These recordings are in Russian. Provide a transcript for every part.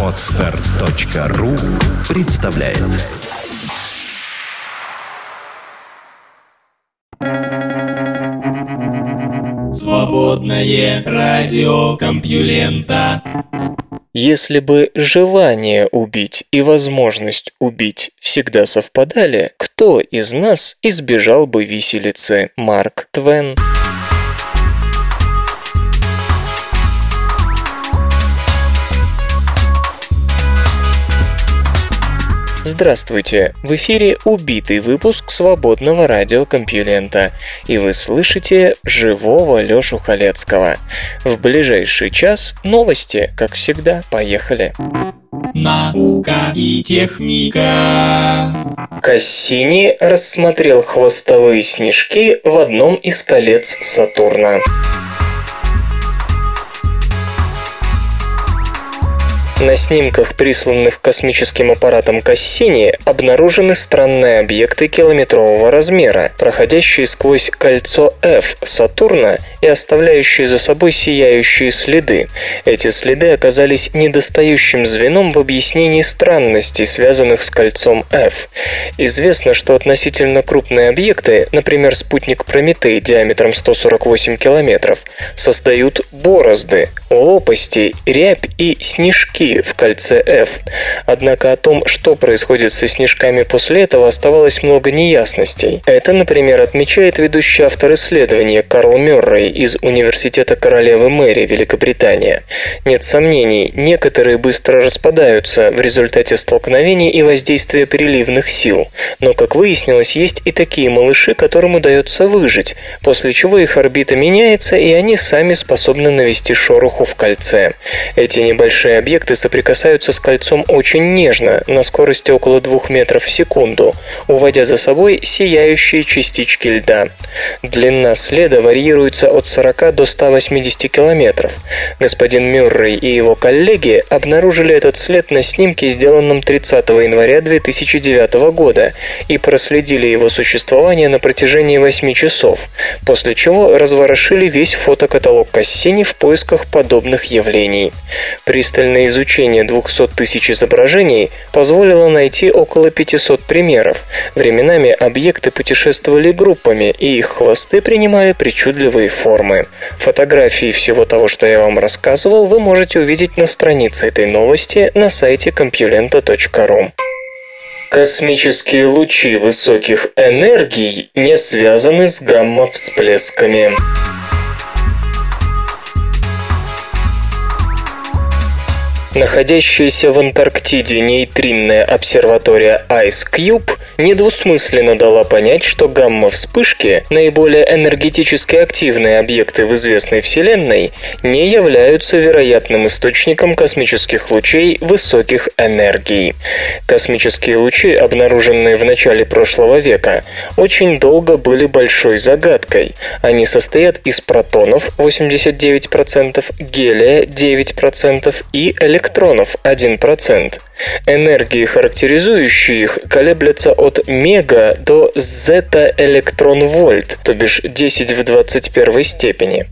Отстар.ру представляет Свободное радио Компьюлента Если бы желание убить и возможность убить всегда совпадали, кто из нас избежал бы виселицы? Марк Твен. Здравствуйте! В эфире убитый выпуск свободного радиокомпьюлента, и вы слышите живого Лёшу Халецкого. В ближайший час новости, как всегда, поехали. Наука и техника. Кассини рассмотрел хвостовые снежки в одном из колец Сатурна. На снимках, присланных космическим аппаратом Кассини, обнаружены странные объекты километрового размера, проходящие сквозь кольцо F Сатурна и оставляющие за собой сияющие следы. Эти следы оказались недостающим звеном в объяснении странностей, связанных с кольцом F. Известно, что относительно крупные объекты, например, спутник Прометей диаметром 148 километров, создают борозды, лопасти, рябь и снежки в кольце F. Однако о том, что происходит со снежками после этого, оставалось много неясностей. Это, например, отмечает ведущий автор исследования Карл Мюррей из Университета Королевы Мэри, Великобритания. Нет сомнений, некоторые быстро распадаются в результате столкновений и воздействия приливных сил. Но, как выяснилось, есть и такие малыши, которым удается выжить, после чего их орбита меняется, и они сами способны навести шороху в кольце. Эти небольшие объекты соприкасаются с кольцом очень нежно, на скорости около 2 метров в секунду, уводя за собой сияющие частички льда. Длина следа варьируется от 40 до 180 километров. Господин Мюррей и его коллеги обнаружили этот след на снимке, сделанном 30 января 2009 года, и проследили его существование на протяжении 8 часов, после чего разворошили весь фотокаталог Кассини в поисках подобных явлений. Пристальное изучение 200 тысяч изображений позволило найти около 500 примеров. Временами объекты путешествовали группами, и их хвосты принимали причудливые формы. Фотографии всего того, что я вам рассказывал, вы можете увидеть на странице этой новости на сайте compulenta.ru. Космические лучи высоких энергий не связаны с гамма-всплесками. Находящаяся в Антарктиде нейтринная обсерватория Ice Cube недвусмысленно дала понять, что гамма-вспышки, наиболее энергетически активные объекты в известной Вселенной, не являются вероятным источником космических лучей высоких энергий. Космические лучи, обнаруженные в начале прошлого века, очень долго были большой загадкой. Они состоят из протонов 89%, гелия 9% и электронов электронов 1%. Энергии, характеризующие их, колеблются от мега до зета-электрон-вольт, то бишь 10 в 21 степени.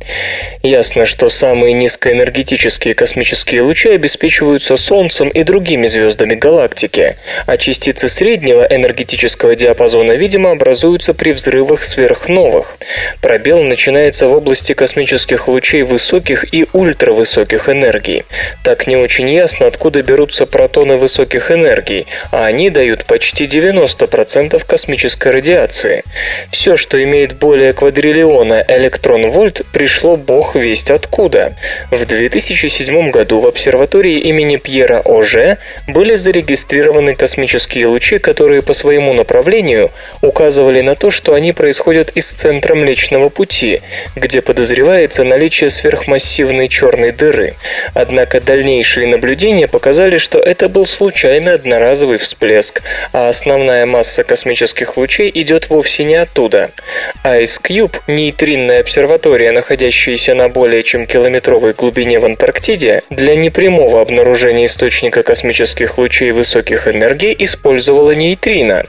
Ясно, что самые низкоэнергетические космические лучи обеспечиваются Солнцем и другими звездами галактики, а частицы среднего энергетического диапазона, видимо, образуются при взрывах сверхновых. Пробел начинается в области космических лучей высоких и ультравысоких энергий. Так не очень ясно, откуда берутся протоны высоких энергий, а они дают почти 90% космической радиации. Все, что имеет более квадриллиона электрон-вольт, пришло бог весть откуда. В 2007 году в обсерватории имени Пьера Оже были зарегистрированы космические лучи, которые по своему направлению указывали на то, что они происходят из центра Млечного Пути, где подозревается наличие сверхмассивной черной дыры. Однако дальнейшие наблюдения показали, что это был был случайный одноразовый всплеск, а основная масса космических лучей идет вовсе не оттуда. Ice Cube, нейтринная обсерватория, находящаяся на более чем километровой глубине в Антарктиде, для непрямого обнаружения источника космических лучей высоких энергий использовала нейтрино.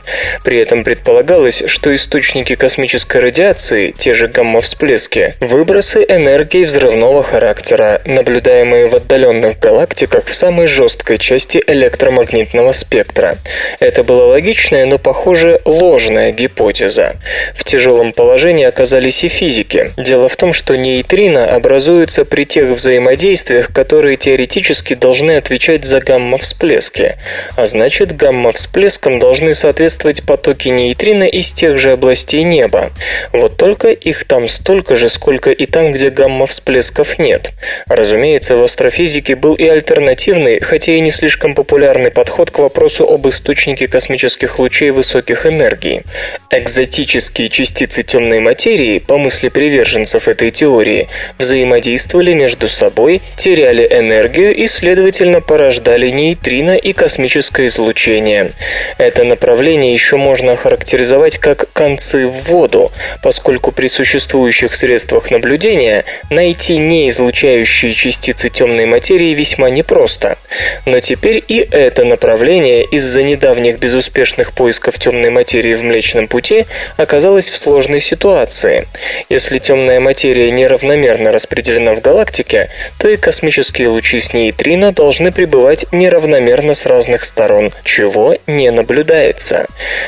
При этом предполагалось, что источники космической радиации, те же гамма-всплески, выбросы энергии взрывного характера, наблюдаемые в отдаленных галактиках в самой жесткой части электромагнитного спектра. Это была логичная, но, похоже, ложная гипотеза. В тяжелом положении оказались и физики. Дело в том, что нейтрино образуются при тех взаимодействиях, которые теоретически должны отвечать за гамма-всплески. А значит, гамма-всплескам должны соответствовать потоки нейтрино из тех же областей неба. Вот только их там столько же, сколько и там, где гамма-всплесков нет. Разумеется, в астрофизике был и альтернативный, хотя и не слишком популярный подход к вопросу об источнике космических лучей высоких энергий. Экзотические частицы темной материи, по мысли приверженцев этой теории, взаимодействовали между собой, теряли энергию и, следовательно, порождали нейтрино и космическое излучение. Это направление еще можно охарактеризовать как концы в воду, поскольку при существующих средствах наблюдения найти неизлучающие частицы темной материи весьма непросто. Но теперь и это направление из-за недавних безуспешных поисков темной материи в Млечном Пути оказалось в сложной ситуации. Если темная материя неравномерно распределена в галактике, то и космические лучи с нейтрино должны пребывать неравномерно с разных сторон, чего не наблюдается.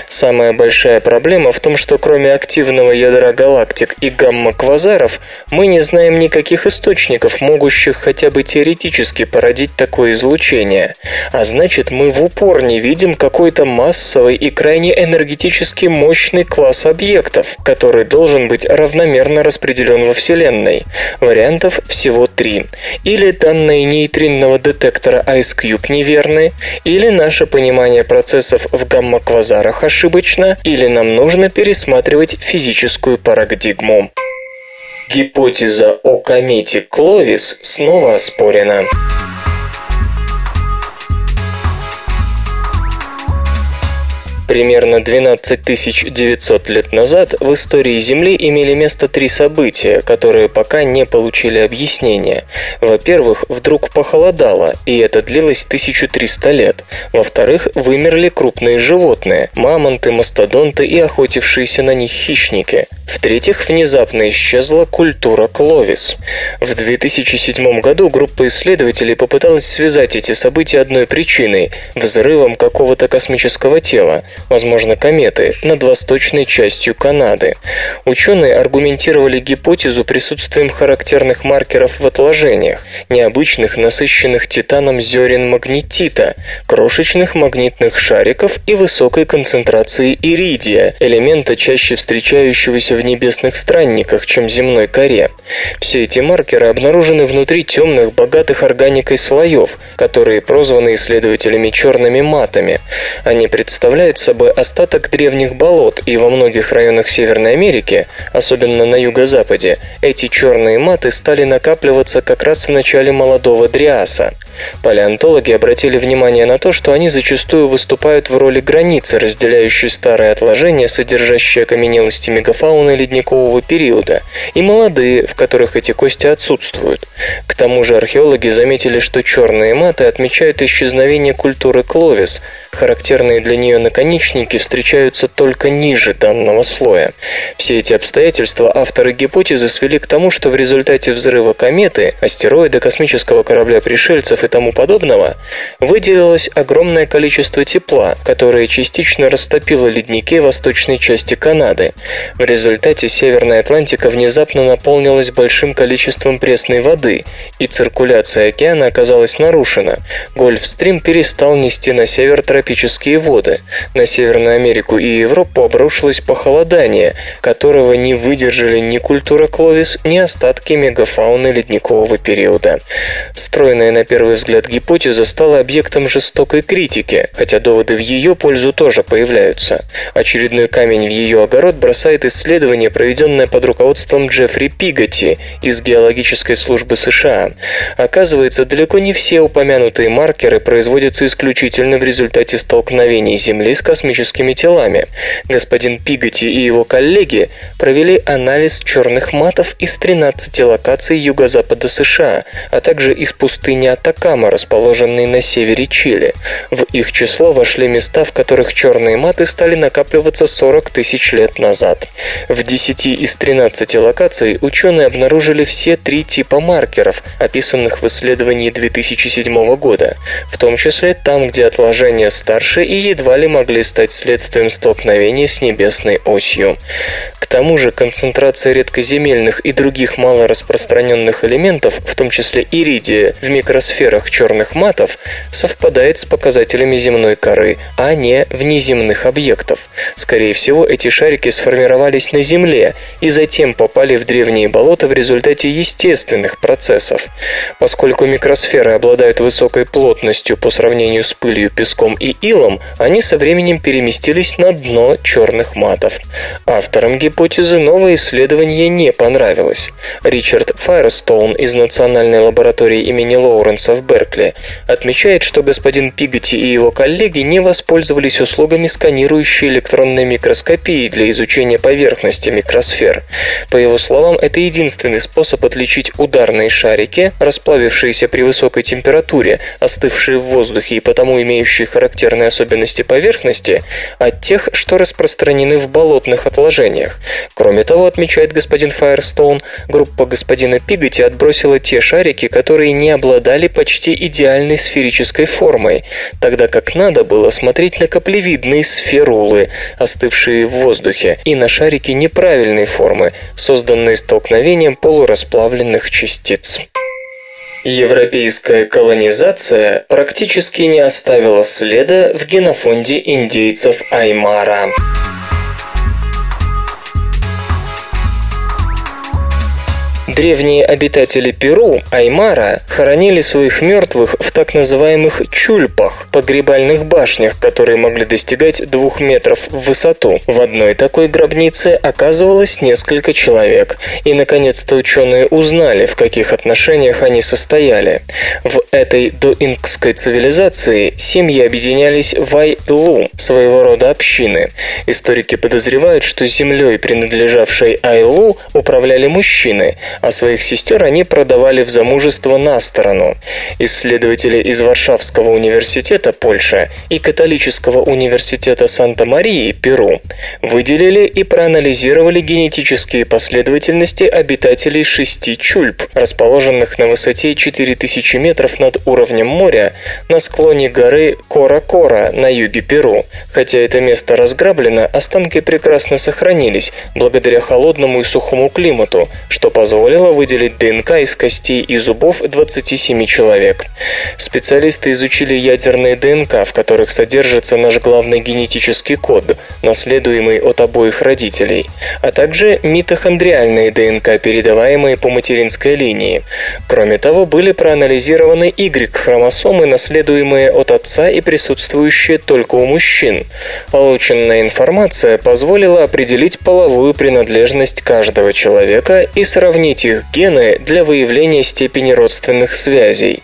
Самая большая проблема в том, что кроме активного ядра галактик и гамма-квазаров, мы не знаем никаких источников, могущих хотя бы теоретически породить такое излучение. А значит, мы в упор не видим какой-то массовый и крайне энергетически мощный класс объектов, который должен быть равномерно распределен во Вселенной. Вариантов всего три. Или данные нейтринного детектора Ice Cube неверны, или наше понимание процессов в гамма-квазарах ошибочно, или нам нужно пересматривать физическую парадигму. Гипотеза о комете Кловис снова оспорена. Примерно 12 900 лет назад в истории Земли имели место три события, которые пока не получили объяснения. Во-первых, вдруг похолодало, и это длилось 1300 лет. Во-вторых, вымерли крупные животные – мамонты, мастодонты и охотившиеся на них хищники. В-третьих, внезапно исчезла культура Кловис. В 2007 году группа исследователей попыталась связать эти события одной причиной – взрывом какого-то космического тела, возможно, кометы, над восточной частью Канады. Ученые аргументировали гипотезу присутствием характерных маркеров в отложениях, необычных насыщенных титаном зерен магнетита, крошечных магнитных шариков и высокой концентрации иридия, элемента, чаще встречающегося в небесных странниках, чем земной коре. Все эти маркеры обнаружены внутри темных, богатых органикой слоев, которые прозваны исследователями черными матами. Они представляют собой остаток древних болот, и во многих районах Северной Америки, особенно на юго-западе, эти черные маты стали накапливаться как раз в начале молодого Дриаса. Палеонтологи обратили внимание на то, что они зачастую выступают в роли границы, разделяющей старые отложения, содержащие окаменелости мегафауны ледникового периода, и молодые, в которых эти кости отсутствуют. К тому же археологи заметили, что черные маты отмечают исчезновение культуры Кловис, характерные для нее наконечники встречаются только ниже данного слоя. Все эти обстоятельства авторы гипотезы свели к тому, что в результате взрыва кометы, астероида, космического корабля пришельцев и тому подобного, выделилось огромное количество тепла, которое частично растопило ледники восточной части Канады. В результате Северная Атлантика внезапно наполнилась большим количеством пресной воды, и циркуляция океана оказалась нарушена. Гольфстрим перестал нести на север тропические воды. На Северную Америку и Европу обрушилось похолодание, которого не выдержали ни культура Кловис, ни остатки мегафауны ледникового периода. Стройная на первый мой взгляд, гипотеза стала объектом жестокой критики, хотя доводы в ее пользу тоже появляются. Очередной камень в ее огород бросает исследование, проведенное под руководством Джеффри Пиготи из геологической службы США. Оказывается, далеко не все упомянутые маркеры производятся исключительно в результате столкновений Земли с космическими телами. Господин Пиготи и его коллеги провели анализ черных матов из 13 локаций юго-запада США, а также из пустыни Атакама, расположенной на севере Чили. В их число вошли места, в которых черные маты стали накапливаться 40 тысяч лет назад. В 10 из 13 локаций ученые обнаружили все три типа маркеров, описанных в исследовании 2007 года, в том числе там, где отложения старше и едва ли могли стать следствием столкновения с небесной осью. К тому же концентрация редкоземельных и других малораспространенных элементов, в том числе иридия, в микросферах черных матов, совпадает с показателями земной коры, а не внеземных объектов. Скорее всего, эти шарики сформировались на Земле и затем попали в древние болота в результате естественных процессов. Поскольку микросферы обладают высокой плотностью по сравнению с пылью, песком и илом, они со временем переместились на дно черных матов. Авторам гипотезы новое исследование не понравилось. Ричард Файерстоун из Национальной лаборатории имени Лоуренса в Беркли отмечает, что господин Пиготи и его коллеги не воспользовались услугами сканирующей электронной микроскопии для изучения поверхности микросфер. По его словам, это единственный способ отличить ударные шарики, расплавившиеся при высокой температуре, остывшие в воздухе и потому имеющие характерные особенности поверхности, от тех, что распространены в болотных отложениях. Кроме того, отмечает господин Файерстоун, группа господина Пиготи отбросила те шарики, которые не обладали почти идеальной сферической формой, тогда как надо было смотреть на каплевидные сферулы, остывшие в воздухе, и на шарики неправильной формы, созданные столкновением полурасплавленных частиц. Европейская колонизация практически не оставила следа в генофонде индейцев Аймара. Древние обитатели Перу, Аймара, хоронили своих мертвых в так называемых чульпах, погребальных башнях, которые могли достигать двух метров в высоту. В одной такой гробнице оказывалось несколько человек, и наконец-то ученые узнали, в каких отношениях они состояли. В этой доинкской цивилизации семьи объединялись в Айлу, своего рода общины. Историки подозревают, что землей, принадлежавшей Айлу, управляли мужчины, а своих сестер они продавали в замужество на сторону. Исследователи из Варшавского университета, Польша, и католического университета Санта-Марии, Перу, выделили и проанализировали генетические последовательности обитателей шести чульп, расположенных на высоте 4000 метров над уровнем моря на склоне горы Кора-Кора на юге Перу. Хотя это место разграблено, останки прекрасно сохранились благодаря холодному и сухому климату, что позволило позволило выделить ДНК из костей и зубов 27 человек. Специалисты изучили ядерные ДНК, в которых содержится наш главный генетический код, наследуемый от обоих родителей, а также митохондриальные ДНК, передаваемые по материнской линии. Кроме того, были проанализированы Y-хромосомы, наследуемые от отца и присутствующие только у мужчин. Полученная информация позволила определить половую принадлежность каждого человека и сравнить их гены для выявления степени родственных связей.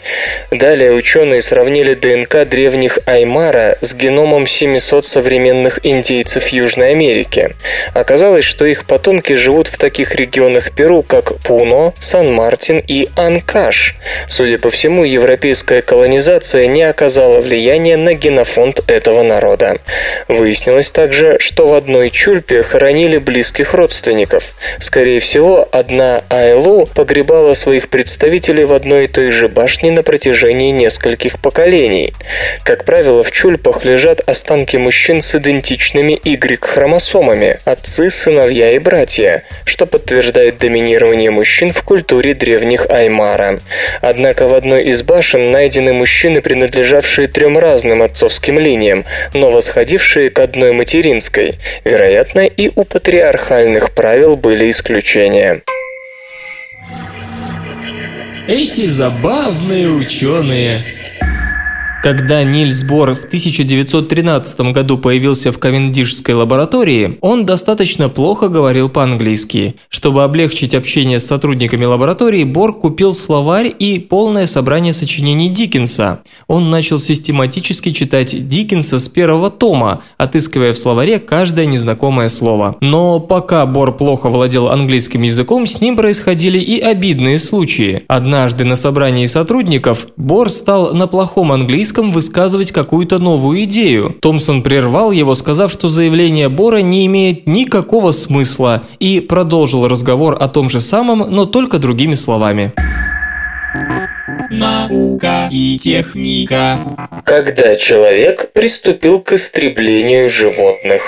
Далее ученые сравнили ДНК древних Аймара с геномом 700 современных индейцев Южной Америки. Оказалось, что их потомки живут в таких регионах Перу, как Пуно, Сан-Мартин и Анкаш. Судя по всему, европейская колонизация не оказала влияния на генофонд этого народа. Выяснилось также, что в одной чульпе хоронили близких родственников. Скорее всего, одна АМ Айлу погребала своих представителей в одной и той же башне на протяжении нескольких поколений. Как правило, в чульпах лежат останки мужчин с идентичными Y-хромосомами – отцы, сыновья и братья, что подтверждает доминирование мужчин в культуре древних Аймара. Однако в одной из башен найдены мужчины, принадлежавшие трем разным отцовским линиям, но восходившие к одной материнской. Вероятно, и у патриархальных правил были исключения. Эти забавные ученые. Когда Нильс Бор в 1913 году появился в Ковендишской лаборатории, он достаточно плохо говорил по-английски. Чтобы облегчить общение с сотрудниками лаборатории, Бор купил словарь и полное собрание сочинений Диккенса. Он начал систематически читать Диккенса с первого тома, отыскивая в словаре каждое незнакомое слово. Но пока Бор плохо владел английским языком, с ним происходили и обидные случаи. Однажды на собрании сотрудников Бор стал на плохом английском английском высказывать какую-то новую идею. Томпсон прервал его, сказав, что заявление Бора не имеет никакого смысла, и продолжил разговор о том же самом, но только другими словами. Наука и техника. Когда человек приступил к истреблению животных.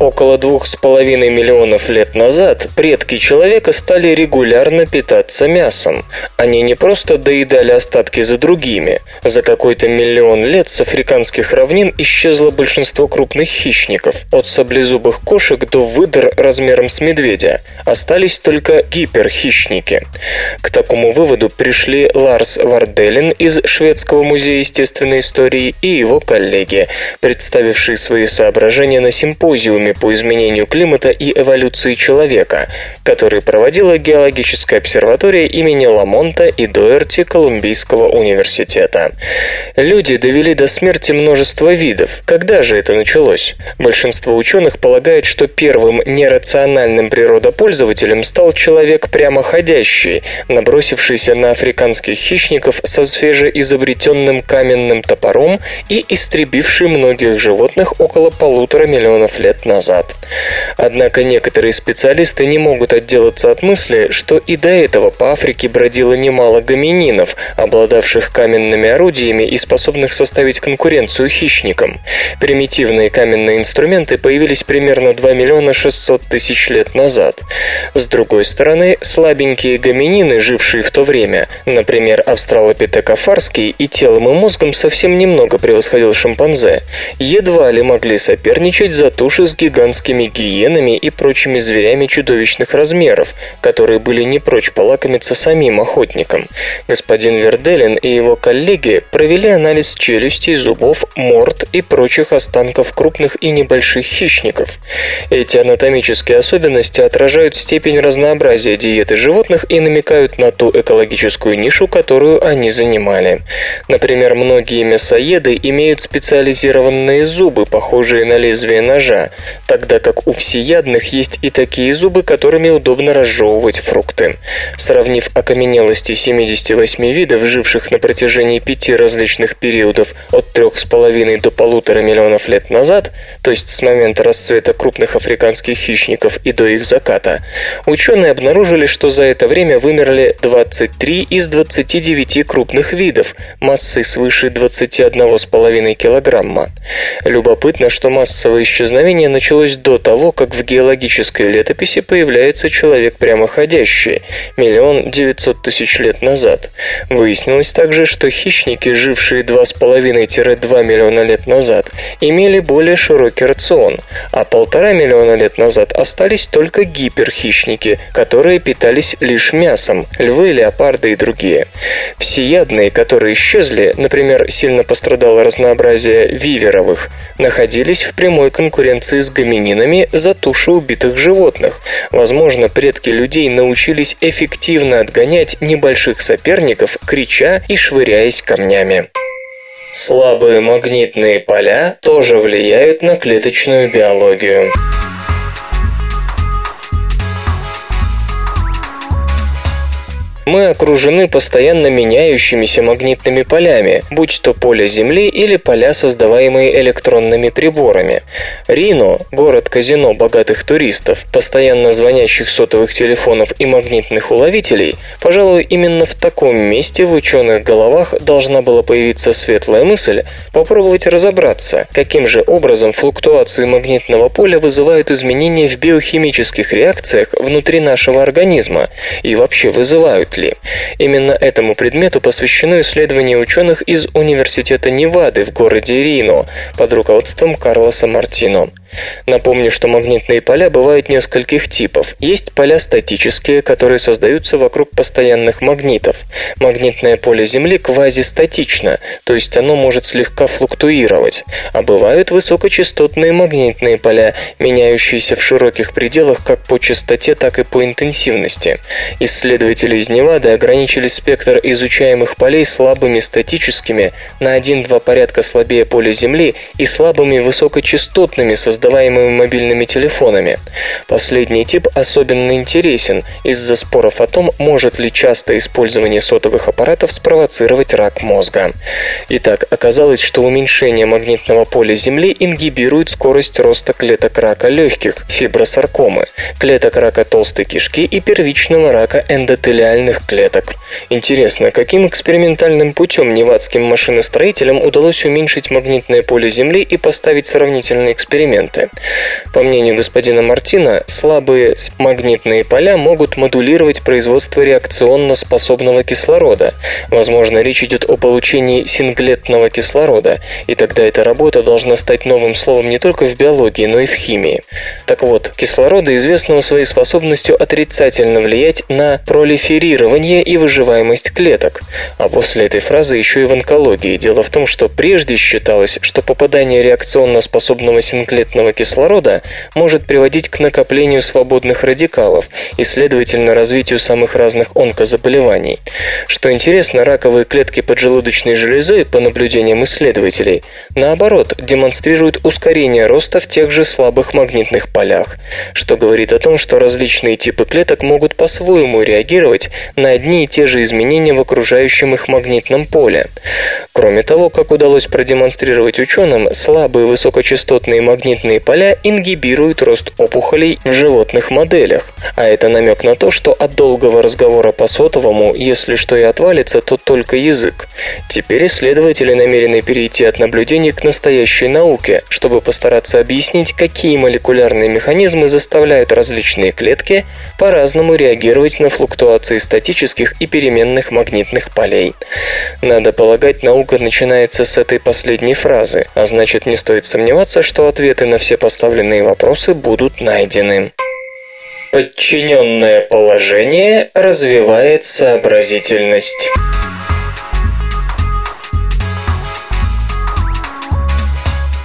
Около двух с половиной миллионов лет назад предки человека стали регулярно питаться мясом. Они не просто доедали остатки за другими. За какой-то миллион лет с африканских равнин исчезло большинство крупных хищников, от саблезубых кошек до выдр размером с медведя. Остались только гиперхищники. К такому выводу пришли Ларс Варделин из Шведского музея естественной истории и его коллеги, представившие свои соображения на симпозиуме по изменению климата и эволюции человека, который проводила геологическая обсерватория имени Ламонта и Доерти Колумбийского университета. Люди довели до смерти множество видов. Когда же это началось? Большинство ученых полагает, что первым нерациональным природопользователем стал человек прямоходящий, набросившийся на африканских хищников со свежеизобретенным каменным топором и истребивший многих животных около полутора миллионов лет назад назад. Однако некоторые специалисты не могут отделаться от мысли, что и до этого по Африке бродило немало гомининов, обладавших каменными орудиями и способных составить конкуренцию хищникам. Примитивные каменные инструменты появились примерно 2 миллиона 600 тысяч лет назад. С другой стороны, слабенькие гоминины, жившие в то время, например, австралопитек афарский и телом и мозгом совсем немного превосходил шимпанзе, едва ли могли соперничать за туши с гигантскими гиенами и прочими зверями чудовищных размеров, которые были не прочь полакомиться самим охотникам. Господин Верделин и его коллеги провели анализ челюстей, зубов, морд и прочих останков крупных и небольших хищников. Эти анатомические особенности отражают степень разнообразия диеты животных и намекают на ту экологическую нишу, которую они занимали. Например, многие мясоеды имеют специализированные зубы, похожие на лезвие ножа, тогда как у всеядных есть и такие зубы, которыми удобно разжевывать фрукты. Сравнив окаменелости 78 видов, живших на протяжении пяти различных периодов от 3,5 до полутора миллионов лет назад, то есть с момента расцвета крупных африканских хищников и до их заката, ученые обнаружили, что за это время вымерли 23 из 29 крупных видов, массой свыше 21,5 килограмма. Любопытно, что массовое исчезновение началось до того, как в геологической летописи появляется человек прямоходящий, миллион девятьсот тысяч лет назад. Выяснилось также, что хищники, жившие 2,5-2 миллиона лет назад, имели более широкий рацион, а полтора миллиона лет назад остались только гиперхищники, которые питались лишь мясом, львы, леопарды и другие. Всеядные, которые исчезли, например, сильно пострадало разнообразие виверовых, находились в прямой конкуренции с гомининами за туши убитых животных. Возможно, предки людей научились эффективно отгонять небольших соперников, крича и швыряясь камнями. Слабые магнитные поля тоже влияют на клеточную биологию. Мы окружены постоянно меняющимися магнитными полями, будь то поле Земли или поля, создаваемые электронными приборами. Рино, город-казино богатых туристов, постоянно звонящих сотовых телефонов и магнитных уловителей, пожалуй, именно в таком месте в ученых головах должна была появиться светлая мысль попробовать разобраться, каким же образом флуктуации магнитного поля вызывают изменения в биохимических реакциях внутри нашего организма и вообще вызывают ли. Именно этому предмету посвящено исследование ученых из Университета Невады в городе Рино под руководством Карлоса Мартино. Напомню, что магнитные поля бывают нескольких типов. Есть поля статические, которые создаются вокруг постоянных магнитов. Магнитное поле Земли квазистатично, то есть оно может слегка флуктуировать. А бывают высокочастотные магнитные поля, меняющиеся в широких пределах как по частоте, так и по интенсивности. Исследователи из Невады ограничили спектр изучаемых полей слабыми статическими на 1-2 порядка слабее поля Земли и слабыми высокочастотными, создаваемыми мобильными телефонами. Последний тип особенно интересен из-за споров о том, может ли частое использование сотовых аппаратов спровоцировать рак мозга. Итак, оказалось, что уменьшение магнитного поля Земли ингибирует скорость роста клеток рака легких, фибросаркомы, клеток рака толстой кишки и первичного рака эндотелиальных клеток. Интересно, каким экспериментальным путем невадским машиностроителям удалось уменьшить магнитное поле Земли и поставить сравнительные эксперименты? По мнению господина Мартина, слабые магнитные поля могут модулировать производство реакционно способного кислорода. Возможно, речь идет о получении синглетного кислорода, и тогда эта работа должна стать новым словом не только в биологии, но и в химии. Так вот, кислорода известного своей способностью отрицательно влиять на пролиферирование и выживаемость клеток. А после этой фразы еще и в онкологии. Дело в том, что прежде считалось, что попадание реакционно способного синклетного кислорода может приводить к накоплению свободных радикалов и, следовательно, развитию самых разных онкозаболеваний. Что интересно, раковые клетки поджелудочной железы, по наблюдениям исследователей, наоборот, демонстрируют ускорение роста в тех же слабых магнитных полях, что говорит о том, что различные типы клеток могут по-своему реагировать на одни и те же изменения в окружающем их магнитном поле. Кроме того, как удалось продемонстрировать ученым, слабые высокочастотные магнитные поля ингибируют рост опухолей в животных моделях, а это намек на то, что от долгого разговора по сотовому, если что и отвалится, то только язык. Теперь исследователи намерены перейти от наблюдений к настоящей науке, чтобы постараться объяснить, какие молекулярные механизмы заставляют различные клетки по-разному реагировать на флуктуации статических и переменных магнитных полей. Надо полагать, наука начинается с этой последней фразы, а значит не стоит сомневаться, что ответы на все поставленные вопросы будут найдены. Подчиненное положение развивает сообразительность.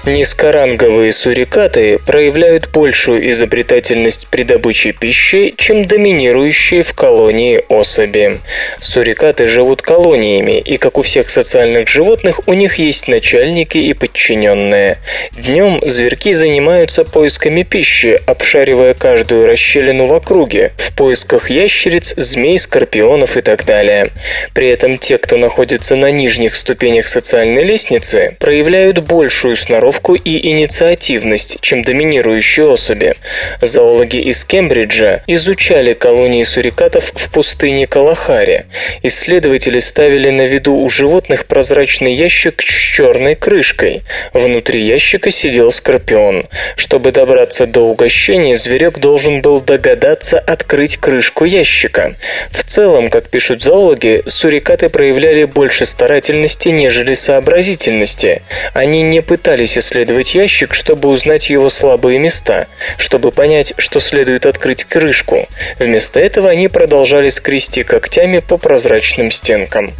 Низкоранговые сурикаты проявляют большую изобретательность при добыче пищи, чем доминирующие в колонии особи. Сурикаты живут колониями, и, как у всех социальных животных, у них есть начальники и подчиненные. Днем зверьки занимаются поисками пищи, обшаривая каждую расщелину в округе, в поисках ящериц, змей, скорпионов и так далее. При этом те, кто находится на нижних ступенях социальной лестницы, проявляют большую сноровку инициировку и инициативность, чем доминирующие особи. Зоологи из Кембриджа изучали колонии сурикатов в пустыне Калахари. Исследователи ставили на виду у животных прозрачный ящик с черной крышкой. Внутри ящика сидел скорпион. Чтобы добраться до угощения, зверек должен был догадаться открыть крышку ящика. В целом, как пишут зоологи, сурикаты проявляли больше старательности, нежели сообразительности. Они не пытались исследовать ящик, чтобы узнать его слабые места, чтобы понять, что следует открыть крышку. Вместо этого они продолжали скрести когтями по прозрачным стенкам.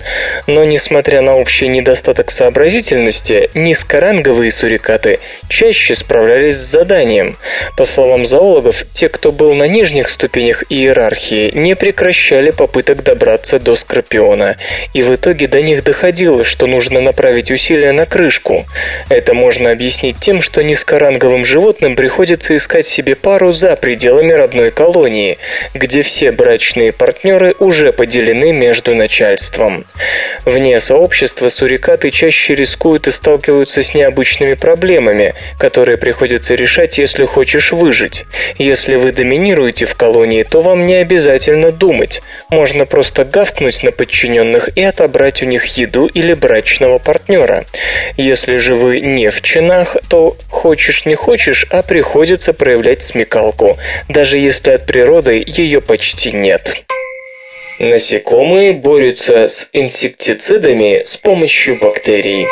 Но, несмотря на общий недостаток сообразительности, низкоранговые сурикаты чаще справлялись с заданием. По словам зоологов, те, кто был на нижних ступенях иерархии, не прекращали попыток добраться до скорпиона, и в итоге до них доходило, что нужно направить усилия на крышку. Это можно объяснить тем, что низкоранговым животным приходится искать себе пару за пределами родной колонии, где все брачные партнеры уже поделены между начальством. Вне сообщества сурикаты чаще рискуют и сталкиваются с необычными проблемами, которые приходится решать, если хочешь выжить. Если вы доминируете в колонии, то вам не обязательно думать. Можно просто гавкнуть на подчиненных и отобрать у них еду или брачного партнера. Если же вы не в чинах, чинах, то хочешь не хочешь, а приходится проявлять смекалку, даже если от природы ее почти нет. Насекомые борются с инсектицидами с помощью бактерий.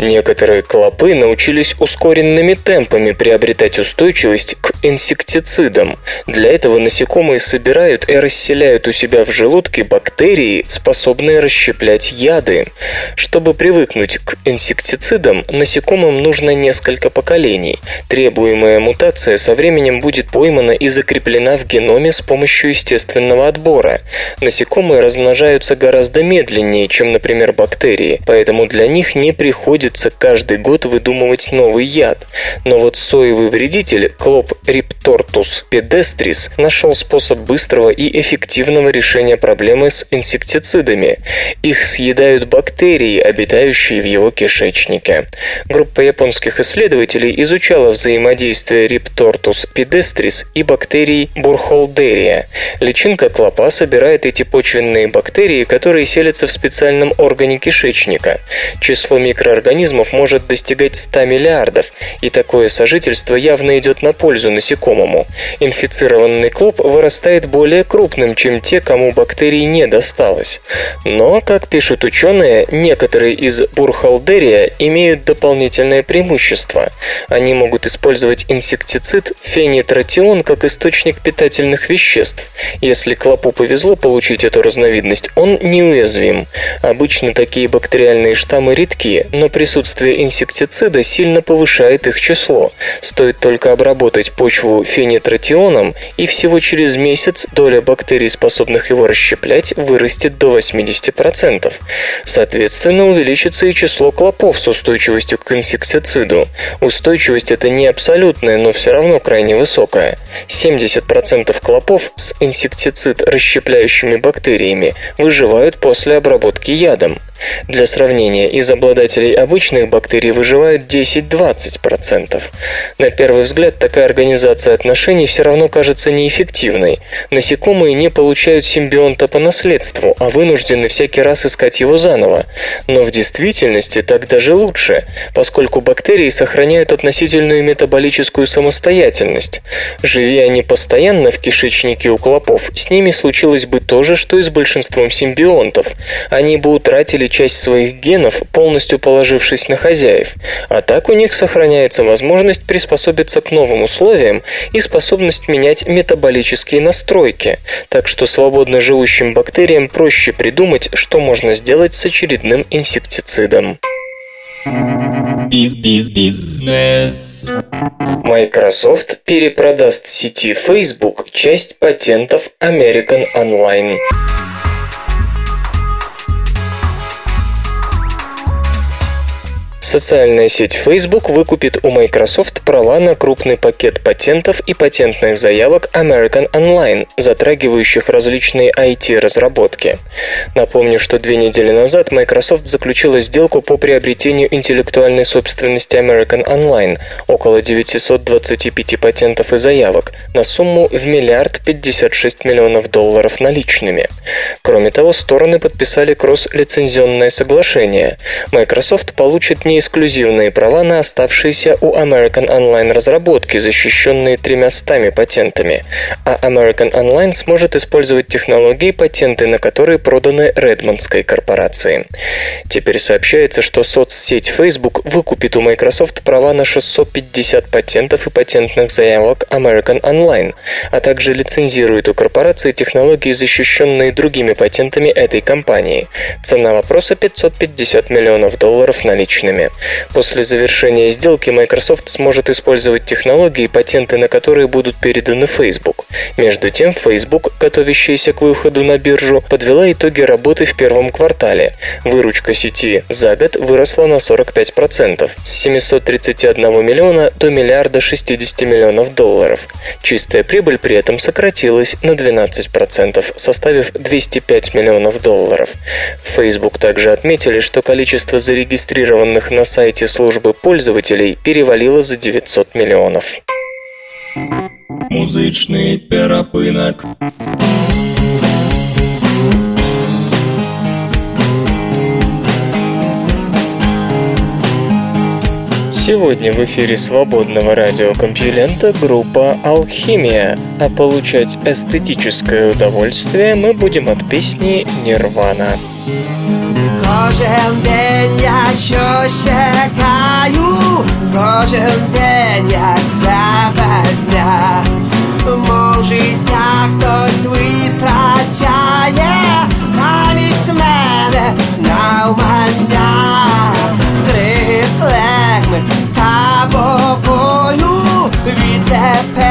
Некоторые клопы научились ускоренными темпами приобретать устойчивость к инсектицидам. Для этого насекомые собирают и расселяют у себя в желудке бактерии, способные расщеплять яды. Чтобы привыкнуть к инсектицидам, насекомым нужно несколько поколений. Требуемая мутация со временем будет поймана и закреплена в геноме с помощью естественного отбора. Насекомые размножаются гораздо медленнее, чем, например, бактерии, поэтому для них не приходится каждый год выдумывать новый яд. Но вот соевый вредитель, клоп Riptortus pedestris, нашел способ быстрого и эффективного решения проблемы с инсектицидами. Их съедают бактерии, обитающие в его кишечнике. Группа японских исследователей изучала взаимодействие Riptortus pedestris и бактерий Burkholderia. Личинка клопа собирает эти почвенные бактерии, которые селятся в специальном органе кишечника. Число микроорганизмов может достигать 100 миллиардов, и такое сожительство явно идет на пользу насекомому. Инфицированный клоп вырастает более крупным, чем те, кому бактерий не досталось. Но, как пишут ученые, некоторые из Бурхалдерия имеют дополнительное преимущество. Они могут использовать инсектицид фенитратион как источник питательных веществ. Если клопу повезло получить эту разновидность, он неуязвим. Обычно такие бактериальные штаммы редки, но присутствие инсектицида сильно повышает их число. Стоит только обработать почву фенитратионом, и всего через месяц доля бактерий, способных его расщеплять, вырастет до 80%. Соответственно, увеличится и число клопов с устойчивостью к инсектициду. Устойчивость это не абсолютная, но все равно крайне высокая. 70% клопов с инсектицид расщепляющими бактериями выживают после обработки ядом. Для сравнения, из обладателей обычных бактерий выживают 10-20%. На первый взгляд, такая организация отношений все равно кажется неэффективной. Насекомые не получают симбионта по наследству, а вынуждены всякий раз искать его заново. Но в действительности так даже лучше, поскольку бактерии сохраняют относительную метаболическую самостоятельность. Живи они постоянно в кишечнике у клопов, с ними случилось бы то же, что и с большинством симбионтов. Они бы утратили часть своих генов, полностью положившись на хозяев, а так у них сохраняется возможность приспособиться к новым условиям и способность менять метаболические настройки, так что свободно живущим бактериям проще придумать, что можно сделать с очередным инсектицидом. Биз-биз-бизнес. Microsoft перепродаст сети Facebook часть патентов American Online. Социальная сеть Facebook выкупит у Microsoft права на крупный пакет патентов и патентных заявок American Online, затрагивающих различные IT-разработки. Напомню, что две недели назад Microsoft заключила сделку по приобретению интеллектуальной собственности American Online, около 925 патентов и заявок, на сумму в миллиард 56 миллионов долларов наличными. Кроме того, стороны подписали кросс-лицензионное соглашение. Microsoft получит не эксклюзивные права на оставшиеся у American Online разработки, защищенные тремястами патентами, а American Online сможет использовать технологии патенты, на которые проданы Редмондской корпорации. Теперь сообщается, что соцсеть Facebook выкупит у Microsoft права на 650 патентов и патентных заявок American Online, а также лицензирует у корпорации технологии, защищенные другими патентами этой компании. Цена вопроса 550 миллионов долларов наличными. После завершения сделки Microsoft сможет использовать технологии, патенты на которые будут переданы Facebook. Между тем, Facebook, готовящаяся к выходу на биржу, подвела итоги работы в первом квартале. Выручка сети за год выросла на 45%, с 731 миллиона до миллиарда 60 миллионов долларов. Чистая прибыль при этом сократилась на 12%, составив 205 миллионов долларов. В Facebook также отметили, что количество зарегистрированных на сайте службы пользователей перевалило за 900 миллионов. Музичний перепинок. Сегодня в эфире свободного радиокомпьюлента группа «Алхимия», а получать эстетическое удовольствие мы будем от песни «Нирвана». Come Кожен день я щось чекаю, кожен день як западня. Мов життя хтось витрачає замість мене навмання. Три флегми та покою відтепер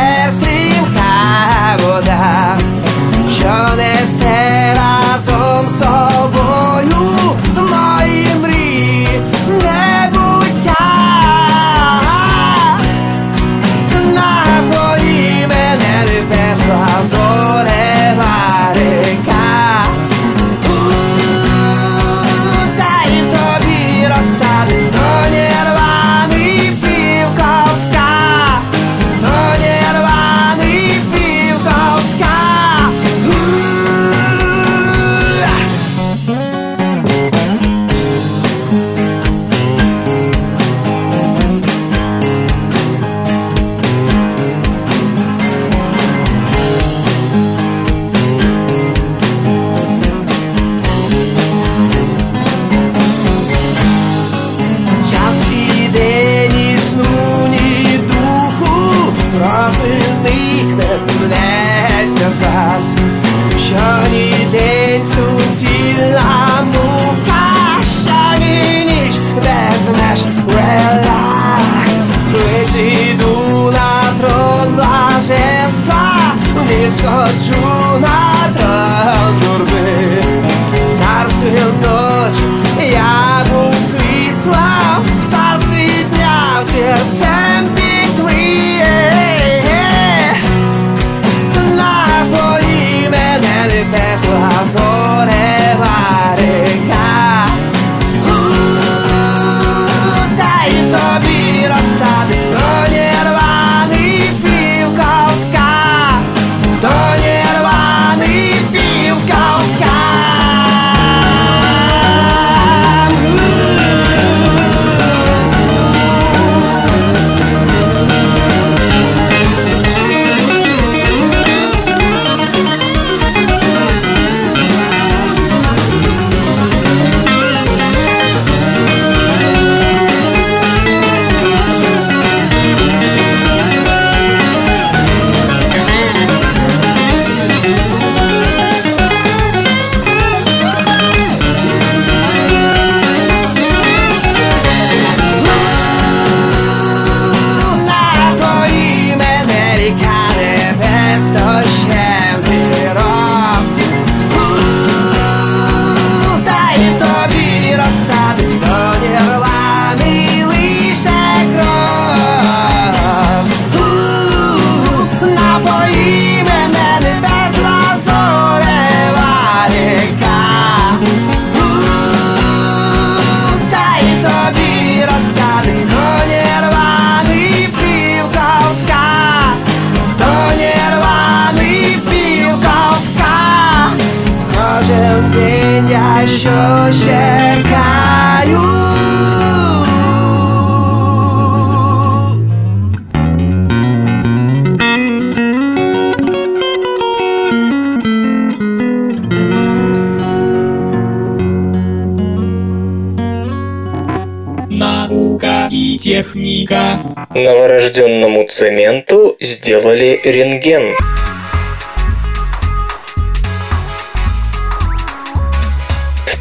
Новорожденному цементу сделали рентген.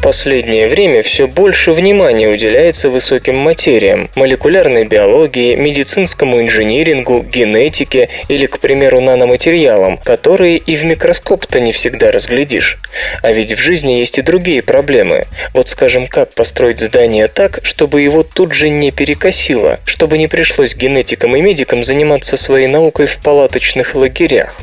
Последнее время все больше внимания уделяется высоким материям, молекулярной биологии, медицинскому инжинирингу, генетике или, к примеру, наноматериалам, которые и в микроскоп-то не всегда разглядишь. А ведь в жизни есть и другие проблемы. Вот, скажем, как построить здание так, чтобы его тут же не перекосило, чтобы не пришлось генетикам и медикам заниматься своей наукой в палаточных лагерях.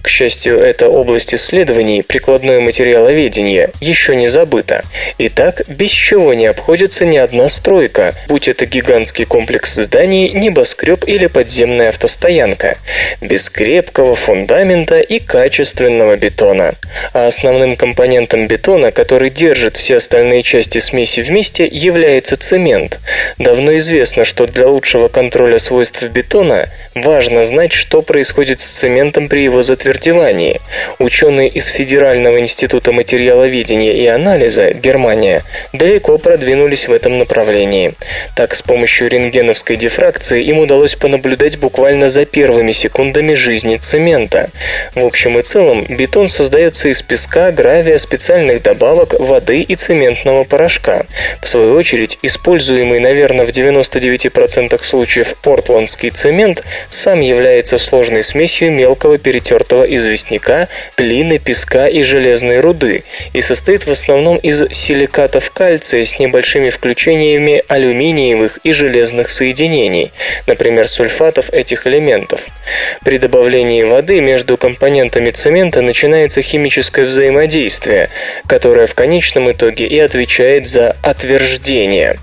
К счастью, эта область исследований, прикладное материаловедение, еще не забыта. Итак, без чего не обходится ни одна стройка, будь это гигантский комплекс зданий, небоскреб или подземная автостоянка, без крепкого фундамента и качественного бетона. А основным компонентом бетона, который держит все остальные части смеси вместе, является цемент. Давно известно, что для лучшего контроля свойств бетона важно знать, что происходит с цементом при его затвердевании. Ученые из Федерального института материаловедения и анализа Германия, далеко продвинулись в этом направлении. Так, с помощью рентгеновской дифракции им удалось понаблюдать буквально за первыми секундами жизни цемента. В общем и целом, бетон создается из песка, гравия, специальных добавок, воды и цементного порошка. В свою очередь, используемый, наверное, в 99% случаев портландский цемент сам является сложной смесью мелкого перетертого известняка, глины, песка и железной руды и состоит в основном из силикатов кальция с небольшими включениями алюминиевых и железных соединений, например, сульфатов этих элементов. При добавлении воды между компонентами цемента начинается химическое взаимодействие, которое в конечном итоге и отвечает за отверждение.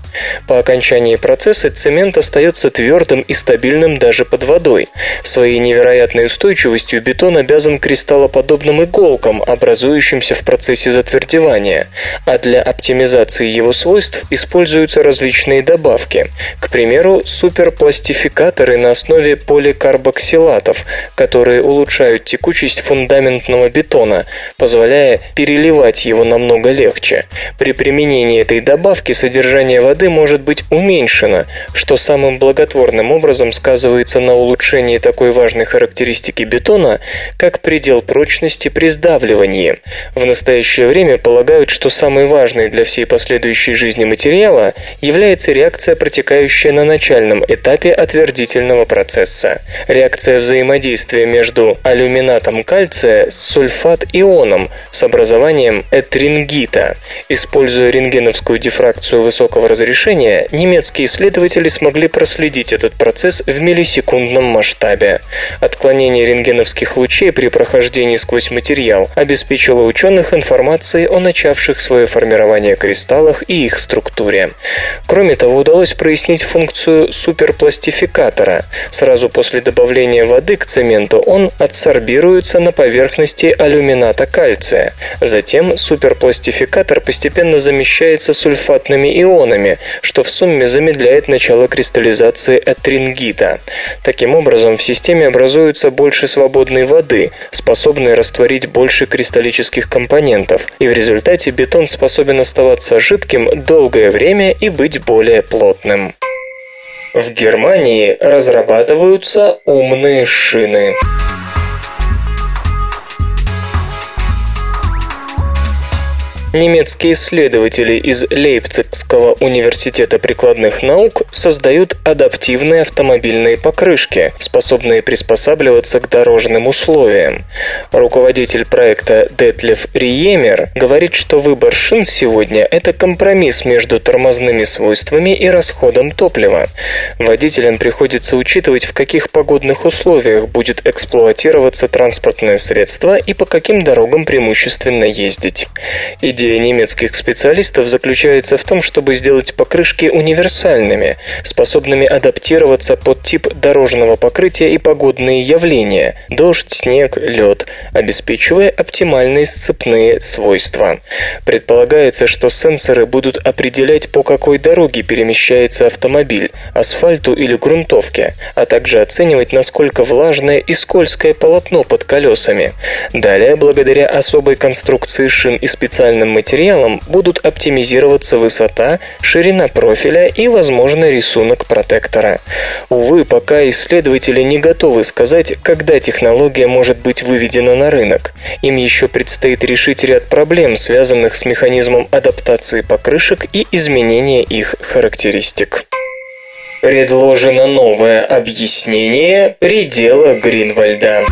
По окончании процесса цемент остается твердым и стабильным даже под водой. Своей невероятной устойчивостью бетон обязан кристаллоподобным иголкам, образующимся в процессе затвердевания, а для оптимизации его свойств используются различные добавки. К примеру, суперпластификаторы на основе поликарбоксилатов, которые улучшают текучесть фундаментного бетона, позволяя переливать его намного легче. При применении этой добавки содержание воды может быть уменьшено, что самым благотворным образом сказывается на улучшении такой важной характеристики бетона, как предел прочности при сдавливании. В настоящее время полагают, что самый важный для всей последующей жизни материала является реакция, протекающая на начальном этапе отвердительного процесса. Реакция взаимодействия между алюминатом кальция с сульфат-ионом с образованием этрингита. Используя рентгеновскую дифракцию высокого разрешения, немецкие исследователи смогли проследить этот процесс в миллисекундном масштабе. Отклонение рентгеновских лучей при прохождении сквозь материал обеспечило ученых информацией о начавших свое формирование кристаллах и их структуре. Кроме того, удалось прояснить функцию суперпластификатора. Сразу после добавления воды к цементу он адсорбируется на поверхности алюмината кальция. Затем суперпластификатор постепенно замещается сульфатными ионами, что в сумме замедляет начало кристаллизации этрингита. Таким образом, в системе образуется больше свободной воды, способной растворить больше кристаллических компонентов, и в результате бетон способен оставаться жидким долгое время и быть более плотным. В Германии разрабатываются умные шины. Немецкие исследователи из Лейпцигского университета прикладных наук создают адаптивные автомобильные покрышки, способные приспосабливаться к дорожным условиям. Руководитель проекта Детлев Риемер говорит, что выбор шин сегодня – это компромисс между тормозными свойствами и расходом топлива. Водителям приходится учитывать, в каких погодных условиях будет эксплуатироваться транспортное средство и по каким дорогам преимущественно ездить. Идея Идея немецких специалистов заключается в том, чтобы сделать покрышки универсальными, способными адаптироваться под тип дорожного покрытия и погодные явления – дождь, снег, лед, обеспечивая оптимальные сцепные свойства. Предполагается, что сенсоры будут определять, по какой дороге перемещается автомобиль – асфальту или грунтовке, а также оценивать, насколько влажное и скользкое полотно под колесами. Далее, благодаря особой конструкции шин и специальным материалом будут оптимизироваться высота, ширина профиля и, возможно, рисунок протектора. Увы, пока исследователи не готовы сказать, когда технология может быть выведена на рынок. Им еще предстоит решить ряд проблем, связанных с механизмом адаптации покрышек и изменения их характеристик. Предложено новое объяснение предела Гринвальда.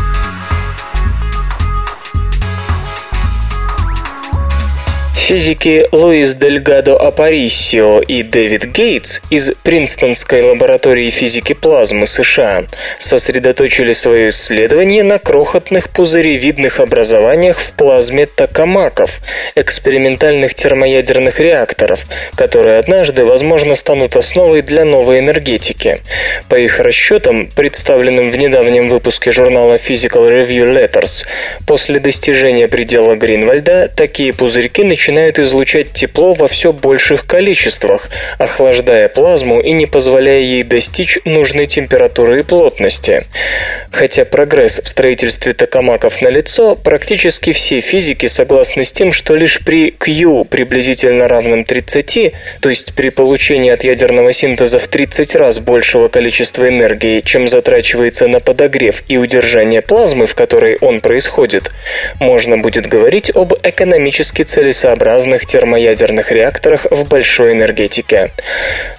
Физики Луис Дельгадо Апариссио и Дэвид Гейтс из Принстонской лаборатории физики плазмы США сосредоточили свое исследование на крохотных пузыревидных образованиях в плазме токамаков, экспериментальных термоядерных реакторов, которые однажды, возможно, станут основой для новой энергетики. По их расчетам, представленным в недавнем выпуске журнала Physical Review Letters, после достижения предела Гринвальда такие пузырьки начинают начинают излучать тепло во все больших количествах, охлаждая плазму и не позволяя ей достичь нужной температуры и плотности. Хотя прогресс в строительстве токамаков налицо, практически все физики согласны с тем, что лишь при Q приблизительно равном 30, то есть при получении от ядерного синтеза в 30 раз большего количества энергии, чем затрачивается на подогрев и удержание плазмы, в которой он происходит, можно будет говорить об экономически целесообразных термоядерных реакторах в большой энергетике.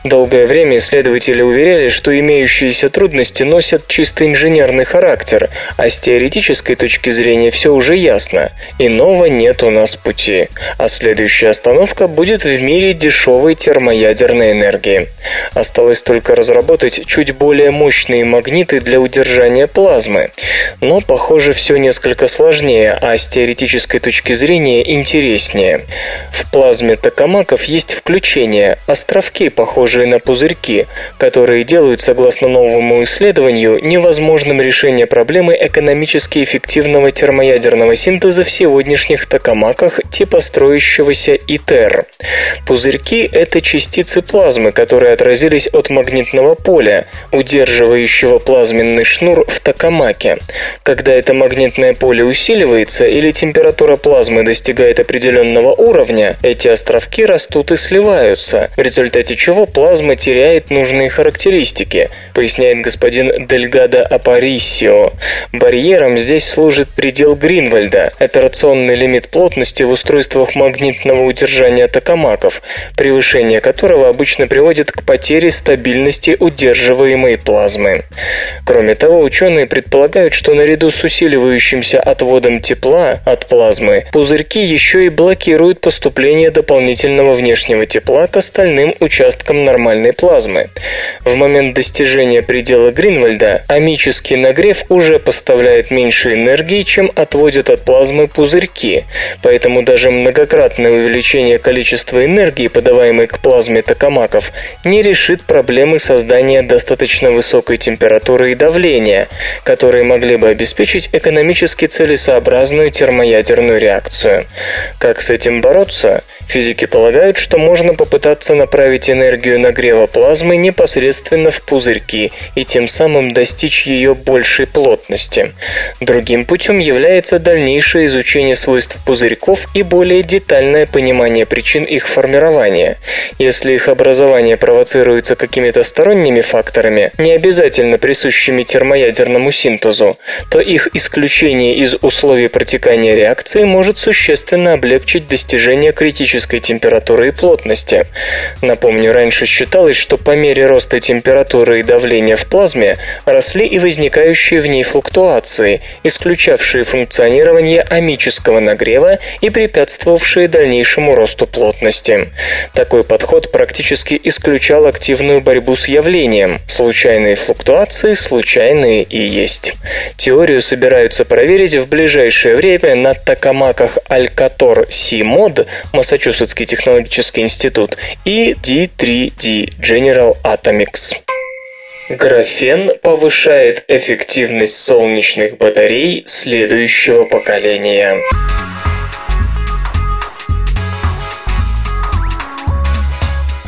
Долгое время исследователи уверяли, что имеющиеся трудности носят чисто инженерный характер, а с теоретической точки зрения все уже ясно. Иного нет у нас пути. А следующая остановка будет в мире дешевой термоядерной энергии. Осталось только разработать чуть более мощные магниты для удержания плазмы. Но, похоже, все несколько сложнее, а с теоретической точки зрения интереснее. В плазме токамаков есть включения, островки, похожие на пузырьки, которые делают, согласно новому исследованию, невозможным решение проблемы экономически эффективного термоядерного синтеза в сегодняшних токамаках типа строящегося ИТЕР. Пузырьки – это частицы плазмы, которые отразились от магнитного поля, удерживающего плазменный шнур в токамаке. Когда это магнитное поле усиливается или температура плазмы достигает определенного эти островки растут и сливаются, в результате чего плазма теряет нужные характеристики, поясняет господин Дельгадо Апарисио. Барьером здесь служит предел Гринвальда, операционный лимит плотности в устройствах магнитного удержания токамаков, превышение которого обычно приводит к потере стабильности удерживаемой плазмы. Кроме того, ученые предполагают, что наряду с усиливающимся отводом тепла от плазмы, пузырьки еще и блокируют поступление дополнительного внешнего тепла к остальным участкам нормальной плазмы. В момент достижения предела Гринвальда амический нагрев уже поставляет меньше энергии, чем отводят от плазмы пузырьки, поэтому даже многократное увеличение количества энергии, подаваемой к плазме токамаков, не решит проблемы создания достаточно высокой температуры и давления, которые могли бы обеспечить экономически целесообразную термоядерную реакцию. Как с этим бороться? Физики полагают, что можно попытаться направить энергию нагрева плазмы непосредственно в пузырьки и тем самым достичь ее большей плотности. Другим путем является дальнейшее изучение свойств пузырьков и более детальное понимание причин их формирования. Если их образование провоцируется какими-то сторонними факторами, не обязательно присущими термоядерному синтезу, то их исключение из условий протекания реакции может существенно облегчить достижение критической температуры и плотности. Напомню, раньше считалось, что по мере роста температуры и давления в плазме росли и возникающие в ней флуктуации, исключавшие функционирование амического нагрева и препятствовавшие дальнейшему росту плотности. Такой подход практически исключал активную борьбу с явлением. Случайные флуктуации случайные и есть. Теорию собираются проверить в ближайшее время на токамаках Алькатор Си-Мод, Массачусетский технологический институт, и D3D General Atomics. Графен повышает эффективность солнечных батарей следующего поколения.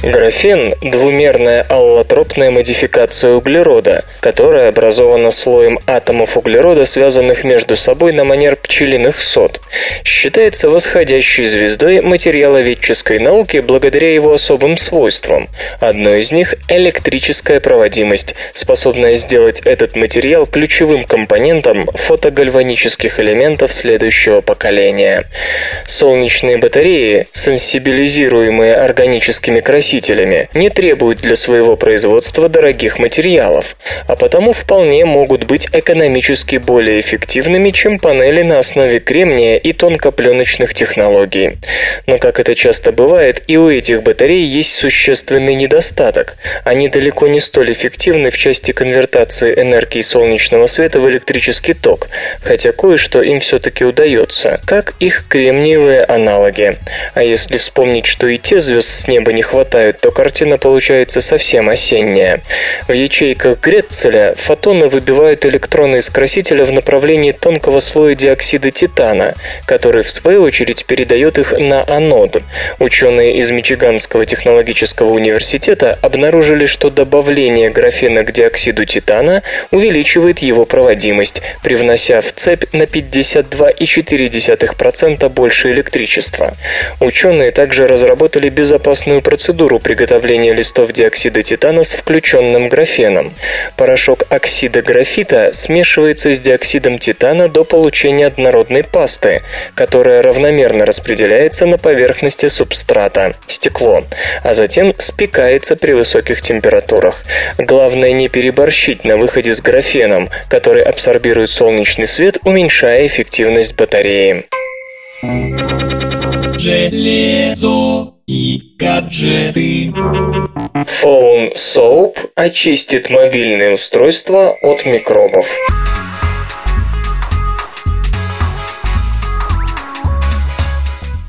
Графен – двумерная аллотропная модификация углерода, которая образована слоем атомов углерода, связанных между собой на манер пчелиных сот. Считается восходящей звездой материаловедческой науки благодаря его особым свойствам. Одно из них – электрическая проводимость, способная сделать этот материал ключевым компонентом фотогальванических элементов следующего поколения. Солнечные батареи, сенсибилизируемые органическими красителями, носителями, не требуют для своего производства дорогих материалов, а потому вполне могут быть экономически более эффективными, чем панели на основе кремния и тонкопленочных технологий. Но, как это часто бывает, и у этих батарей есть существенный недостаток. Они далеко не столь эффективны в части конвертации энергии солнечного света в электрический ток, хотя кое-что им все-таки удается, как их кремниевые аналоги. А если вспомнить, что и те звезд с неба не хватает, совпадают, то картина получается совсем осенняя. В ячейках Гретцеля фотоны выбивают электроны из красителя в направлении тонкого слоя диоксида титана, который в свою очередь передает их на анод. Ученые из Мичиганского технологического университета обнаружили, что добавление графена к диоксиду титана увеличивает его проводимость, привнося в цепь на 52,4% больше электричества. Ученые также разработали безопасную процедуру приготовления листов диоксида титана с включенным графеном. Порошок оксида графита смешивается с диоксидом титана до получения однородной пасты, которая равномерно распределяется на поверхности субстрата – стекло, а затем спекается при высоких температурах. Главное не переборщить на выходе с графеном, который абсорбирует солнечный свет, уменьшая эффективность батареи. Железо и гаджеты. Phone Soap очистит мобильные устройства от микробов.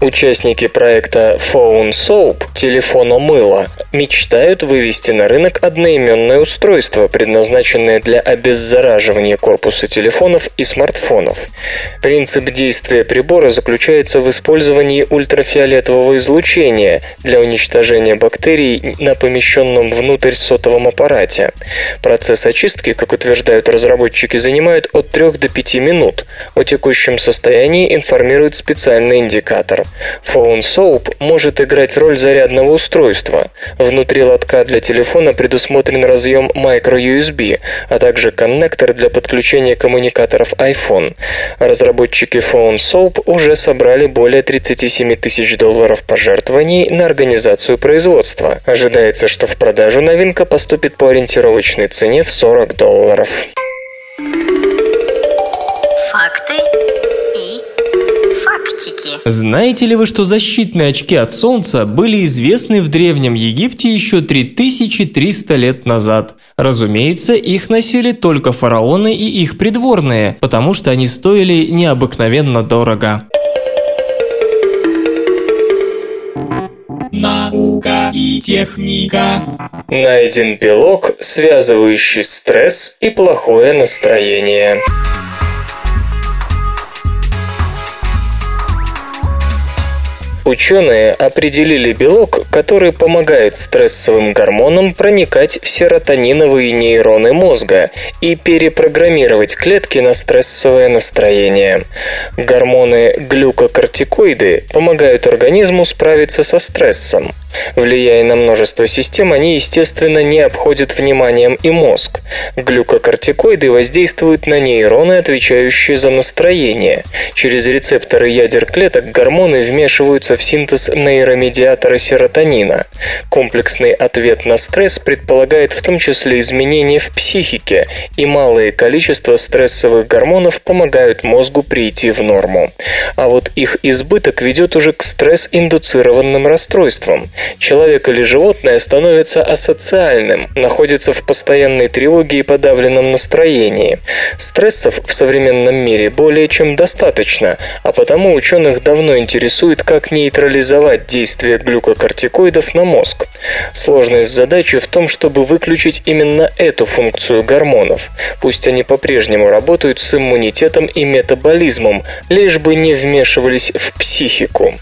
Участники проекта Phone Soap телефона мыло мечтают вывести на рынок одноименное устройство, предназначенное для обеззараживания корпуса телефонов и смартфонов. Принцип действия прибора заключается в использовании ультрафиолетового излучения для уничтожения бактерий на помещенном внутрь сотовом аппарате. Процесс очистки, как утверждают разработчики, занимает от 3 до 5 минут. О текущем состоянии информирует специальный индикатор. Phone Soap может играть роль зарядного устройства. Внутри лотка для телефона предусмотрен разъем microUSB, а также коннектор для подключения коммуникаторов iPhone. Разработчики Phone Soap уже собрали более 37 тысяч долларов пожертвований на организацию производства. Ожидается, что в продажу новинка поступит по ориентировочной цене в 40 долларов. Знаете ли вы, что защитные очки от солнца были известны в Древнем Египте еще 3300 лет назад? Разумеется, их носили только фараоны и их придворные, потому что они стоили необыкновенно дорого. Наука и техника. Найден белок, связывающий стресс и плохое настроение. Ученые определили белок, который помогает стрессовым гормонам проникать в серотониновые нейроны мозга и перепрограммировать клетки на стрессовое настроение. Гормоны глюкокортикоиды помогают организму справиться со стрессом. Влияя на множество систем, они, естественно, не обходят вниманием и мозг. Глюкокортикоиды воздействуют на нейроны, отвечающие за настроение. Через рецепторы ядер клеток гормоны вмешиваются в синтез нейромедиатора серотонина. Комплексный ответ на стресс предполагает в том числе изменения в психике, и малое количество стрессовых гормонов помогают мозгу прийти в норму. А вот их избыток ведет уже к стресс-индуцированным расстройствам. Человек или животное становится асоциальным, находится в постоянной тревоге и подавленном настроении. Стрессов в современном мире более чем достаточно, а потому ученых давно интересует, как нейтрализовать действие глюкокортикоидов на мозг. Сложность задачи в том, чтобы выключить именно эту функцию гормонов. Пусть они по-прежнему работают с иммунитетом и метаболизмом, лишь бы не вмешивались в психику.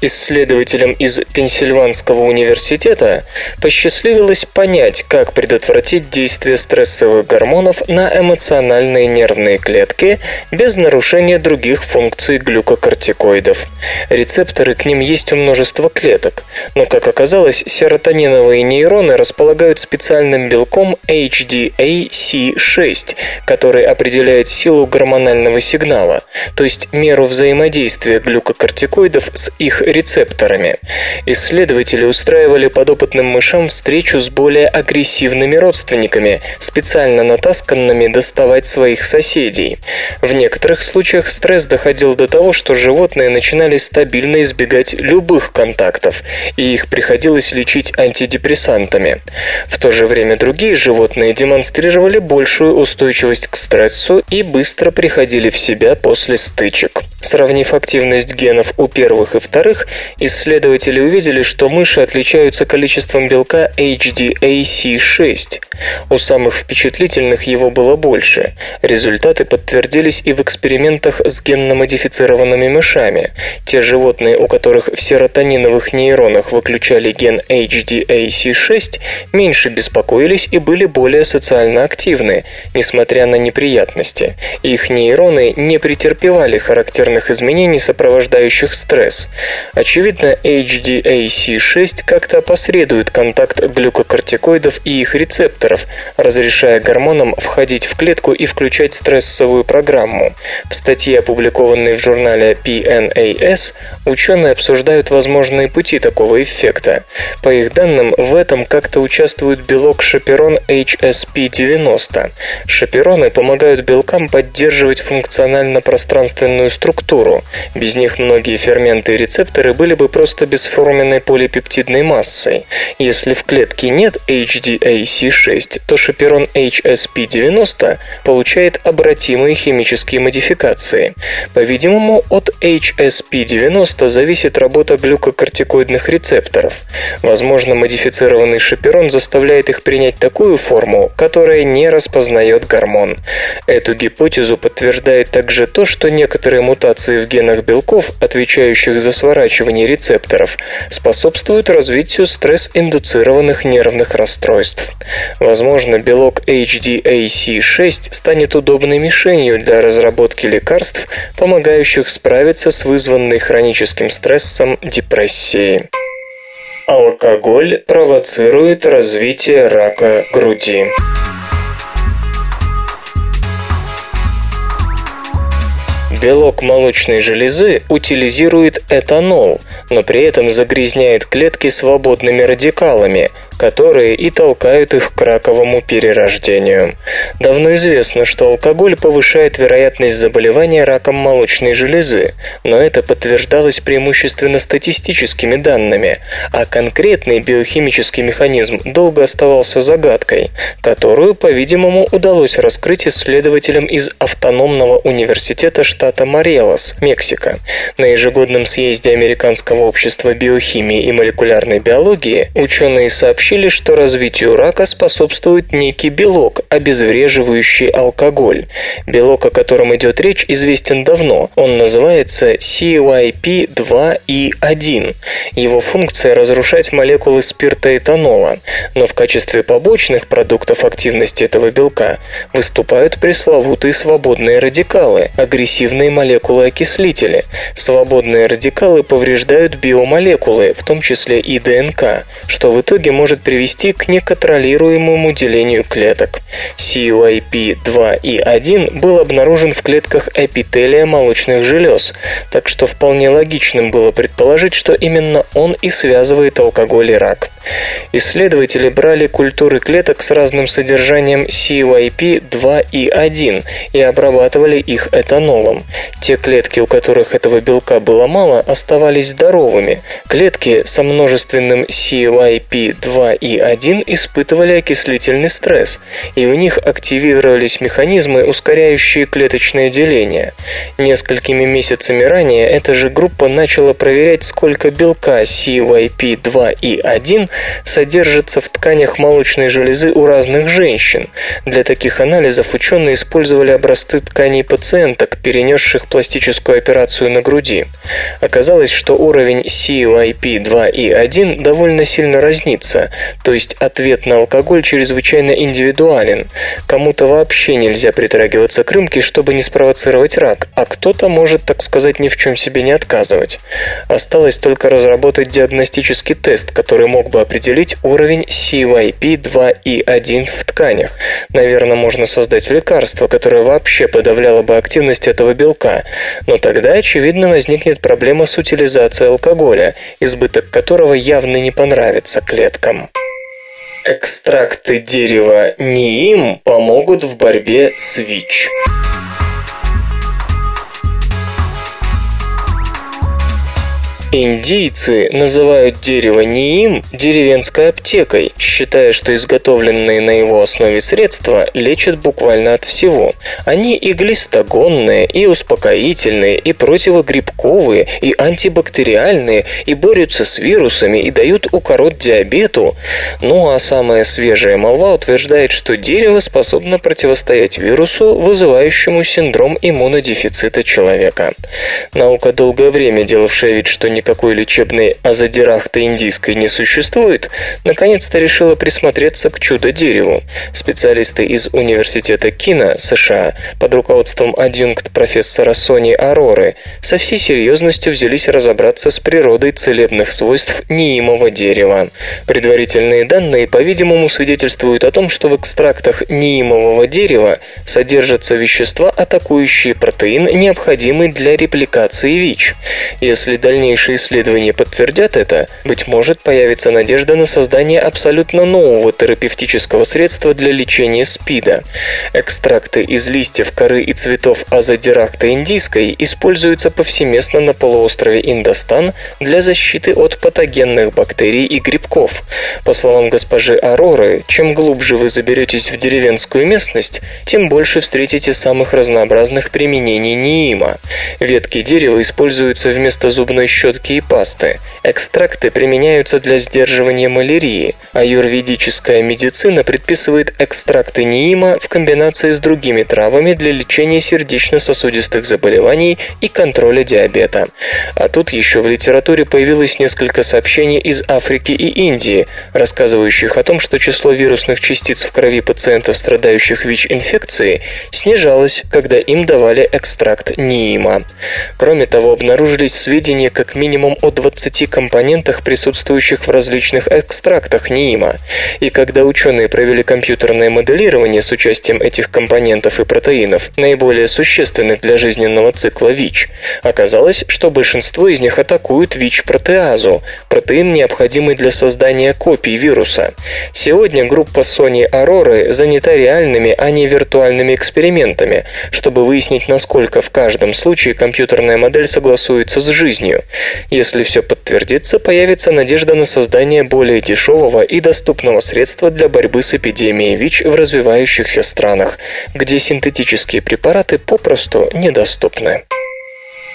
Исследователям из Пенсильванского Пенсильванского университета посчастливилось понять, как предотвратить действие стрессовых гормонов на эмоциональные нервные клетки без нарушения других функций глюкокортикоидов. Рецепторы к ним есть у множества клеток, но, как оказалось, серотониновые нейроны располагают специальным белком HDAC6, который определяет силу гормонального сигнала, то есть меру взаимодействия глюкокортикоидов с их рецепторами. Исследователи Исследователи устраивали подопытным мышам встречу с более агрессивными родственниками, специально натасканными доставать своих соседей. В некоторых случаях стресс доходил до того, что животные начинали стабильно избегать любых контактов, и их приходилось лечить антидепрессантами. В то же время другие животные демонстрировали большую устойчивость к стрессу и быстро приходили в себя после стычек. Сравнив активность генов у первых и вторых, исследователи увидели, что мы мыши отличаются количеством белка HDAC6. У самых впечатлительных его было больше. Результаты подтвердились и в экспериментах с генно-модифицированными мышами. Те животные, у которых в серотониновых нейронах выключали ген HDAC6, меньше беспокоились и были более социально активны, несмотря на неприятности. Их нейроны не претерпевали характерных изменений, сопровождающих стресс. Очевидно, HDAC6 как-то опосредует контакт глюкокортикоидов и их рецепторов, разрешая гормонам входить в клетку и включать стрессовую программу. В статье, опубликованной в журнале PNAS, ученые обсуждают возможные пути такого эффекта. По их данным, в этом как-то участвует белок шаперон HSP90. Шапероны помогают белкам поддерживать функционально-пространственную структуру. Без них многие ферменты и рецепторы были бы просто бесформенной полипептидной массой. Если в клетке нет HDAC6, то шаперон HSP90 получает обратимые химические модификации. По-видимому, от HSP90 зависит работа глюкокортикоидных рецепторов. Возможно, модифицированный шаперон заставляет их принять такую форму, которая не распознает гормон. Эту гипотезу подтверждает также то, что некоторые мутации в генах белков, отвечающих за сворачивание рецепторов, способствуют развитию стресс-индуцированных нервных расстройств. Возможно, белок HDAC6 станет удобной мишенью для разработки лекарств, помогающих справиться с вызванной хроническим стрессом депрессией. Алкоголь провоцирует развитие рака груди. Белок молочной железы утилизирует этанол, но при этом загрязняет клетки свободными радикалами, которые и толкают их к раковому перерождению. Давно известно, что алкоголь повышает вероятность заболевания раком молочной железы, но это подтверждалось преимущественно статистическими данными, а конкретный биохимический механизм долго оставался загадкой, которую, по-видимому, удалось раскрыть исследователям из Автономного университета штата Морелос, Мексика. На ежегодном съезде Американского общества биохимии и молекулярной биологии ученые сообщили, сообщили, что развитию рака способствует некий белок, обезвреживающий алкоголь. Белок, о котором идет речь, известен давно. Он называется CYP2E1. Его функция – разрушать молекулы спирта этанола. Но в качестве побочных продуктов активности этого белка выступают пресловутые свободные радикалы, агрессивные молекулы-окислители. Свободные радикалы повреждают биомолекулы, в том числе и ДНК, что в итоге может может привести к неконтролируемому делению клеток. CYP2E1 был обнаружен в клетках эпителия молочных желез, так что вполне логичным было предположить, что именно он и связывает алкоголь и рак. Исследователи брали культуры клеток с разным содержанием CYP2E1 и обрабатывали их этанолом. Те клетки, у которых этого белка было мало, оставались здоровыми. Клетки со множественным CYP2 и 1 испытывали окислительный стресс, и у них активировались механизмы, ускоряющие клеточное деление. Несколькими месяцами ранее эта же группа начала проверять, сколько белка CYP2 и 1 содержится в тканях молочной железы у разных женщин. Для таких анализов ученые использовали образцы тканей пациенток, перенесших пластическую операцию на груди. Оказалось, что уровень CYP2 и 1 довольно сильно разнится, то есть ответ на алкоголь чрезвычайно индивидуален. Кому-то вообще нельзя притрагиваться к рюмке, чтобы не спровоцировать рак, а кто-то может, так сказать, ни в чем себе не отказывать. Осталось только разработать диагностический тест, который мог бы определить уровень CYP2E1 в тканях. Наверное, можно создать лекарство, которое вообще подавляло бы активность этого белка. Но тогда, очевидно, возникнет проблема с утилизацией алкоголя, избыток которого явно не понравится клеткам. Экстракты дерева НИИМ помогут в борьбе с ВИЧ. Индийцы называют дерево неим деревенской аптекой, считая, что изготовленные на его основе средства лечат буквально от всего. Они и глистогонные, и успокоительные, и противогрибковые, и антибактериальные, и борются с вирусами, и дают укорот диабету. Ну а самая свежая молва утверждает, что дерево способно противостоять вирусу, вызывающему синдром иммунодефицита человека. Наука, долгое время делавшая вид, что никакой лечебной азодирахты индийской не существует, наконец-то решила присмотреться к чудо-дереву. Специалисты из Университета Кина, США, под руководством адъюнкт профессора Сони Ароры, со всей серьезностью взялись разобраться с природой целебных свойств неимого дерева. Предварительные данные, по-видимому, свидетельствуют о том, что в экстрактах неимового дерева содержатся вещества, атакующие протеин, необходимый для репликации ВИЧ. Если дальнейшие исследования подтвердят это, быть может появится надежда на создание абсолютно нового терапевтического средства для лечения СПИДа. Экстракты из листьев, коры и цветов азодиракта индийской используются повсеместно на полуострове Индостан для защиты от патогенных бактерий и грибков. По словам госпожи Ароры, чем глубже вы заберетесь в деревенскую местность, тем больше встретите самых разнообразных применений неима. Ветки дерева используются вместо зубной щетки и пасты. Экстракты применяются для сдерживания малярии, а юрведическая медицина предписывает экстракты неима в комбинации с другими травами для лечения сердечно-сосудистых заболеваний и контроля диабета. А тут еще в литературе появилось несколько сообщений из Африки и Индии, рассказывающих о том, что число вирусных частиц в крови пациентов, страдающих ВИЧ-инфекцией, снижалось, когда им давали экстракт ниима. Кроме того, обнаружились сведения как минимум о 20 компонентах, присутствующих в различных экстрактах ниима. И когда ученые провели компьютерное моделирование с участием этих компонентов и протеинов, наиболее существенных для жизненного цикла ВИЧ, оказалось, что большинство из них атакуют ВИЧ-протеазу, протеин, необходимый для создания копий вируса. Сегодня группа Sony Aurora занята реальными, а не виртуальными экспериментами, чтобы выяснить, насколько в каждом случае компьютерная модель согласуется с жизнью. Если все подтвердится, появится надежда на создание более дешевого и доступного средства для борьбы с эпидемией ВИЧ в развивающихся странах, где синтетические препараты попросту недоступны.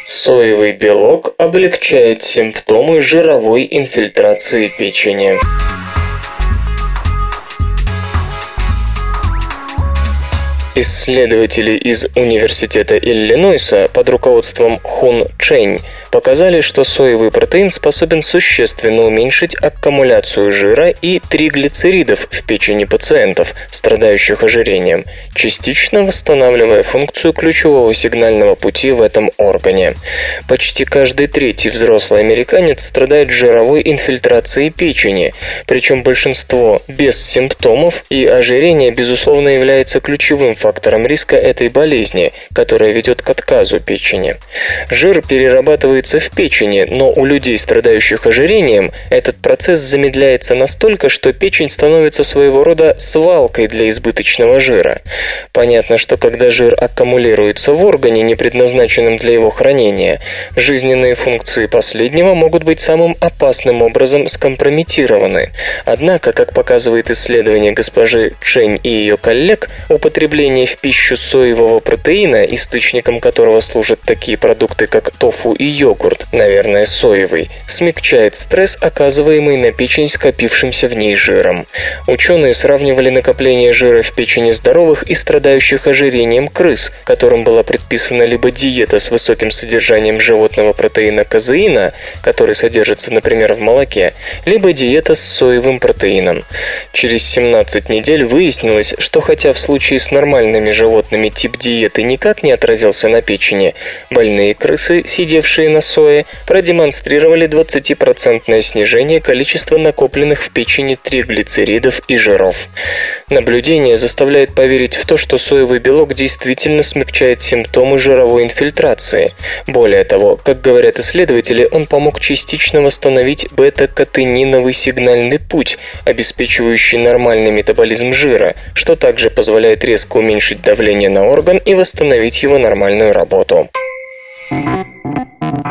Соевый белок облегчает симптомы жировой инфильтрации печени. Исследователи из Университета Иллинойса под руководством Хун Чэнь показали, что соевый протеин способен существенно уменьшить аккумуляцию жира и триглицеридов в печени пациентов, страдающих ожирением, частично восстанавливая функцию ключевого сигнального пути в этом органе. Почти каждый третий взрослый американец страдает жировой инфильтрацией печени, причем большинство без симптомов, и ожирение, безусловно, является ключевым фактором риска этой болезни, которая ведет к отказу печени. Жир перерабатывается в печени, но у людей, страдающих ожирением, этот процесс замедляется настолько, что печень становится своего рода свалкой для избыточного жира. Понятно, что когда жир аккумулируется в органе, не предназначенном для его хранения, жизненные функции последнего могут быть самым опасным образом скомпрометированы. Однако, как показывает исследование госпожи Чень и ее коллег, употребление Потребление в пищу соевого протеина, источником которого служат такие продукты, как тофу и йогурт, наверное, соевый, смягчает стресс, оказываемый на печень скопившимся в ней жиром. Ученые сравнивали накопление жира в печени здоровых и страдающих ожирением крыс, которым была предписана либо диета с высоким содержанием животного протеина казеина, который содержится, например, в молоке, либо диета с соевым протеином. Через 17 недель выяснилось, что хотя в случае с нормальным нормальными животными тип диеты никак не отразился на печени, больные крысы, сидевшие на сое, продемонстрировали 20% снижение количества накопленных в печени триглицеридов и жиров. Наблюдение заставляет поверить в то, что соевый белок действительно смягчает симптомы жировой инфильтрации. Более того, как говорят исследователи, он помог частично восстановить бета-катениновый сигнальный путь, обеспечивающий нормальный метаболизм жира, что также позволяет резко уменьшить давление на орган и восстановить его нормальную работу.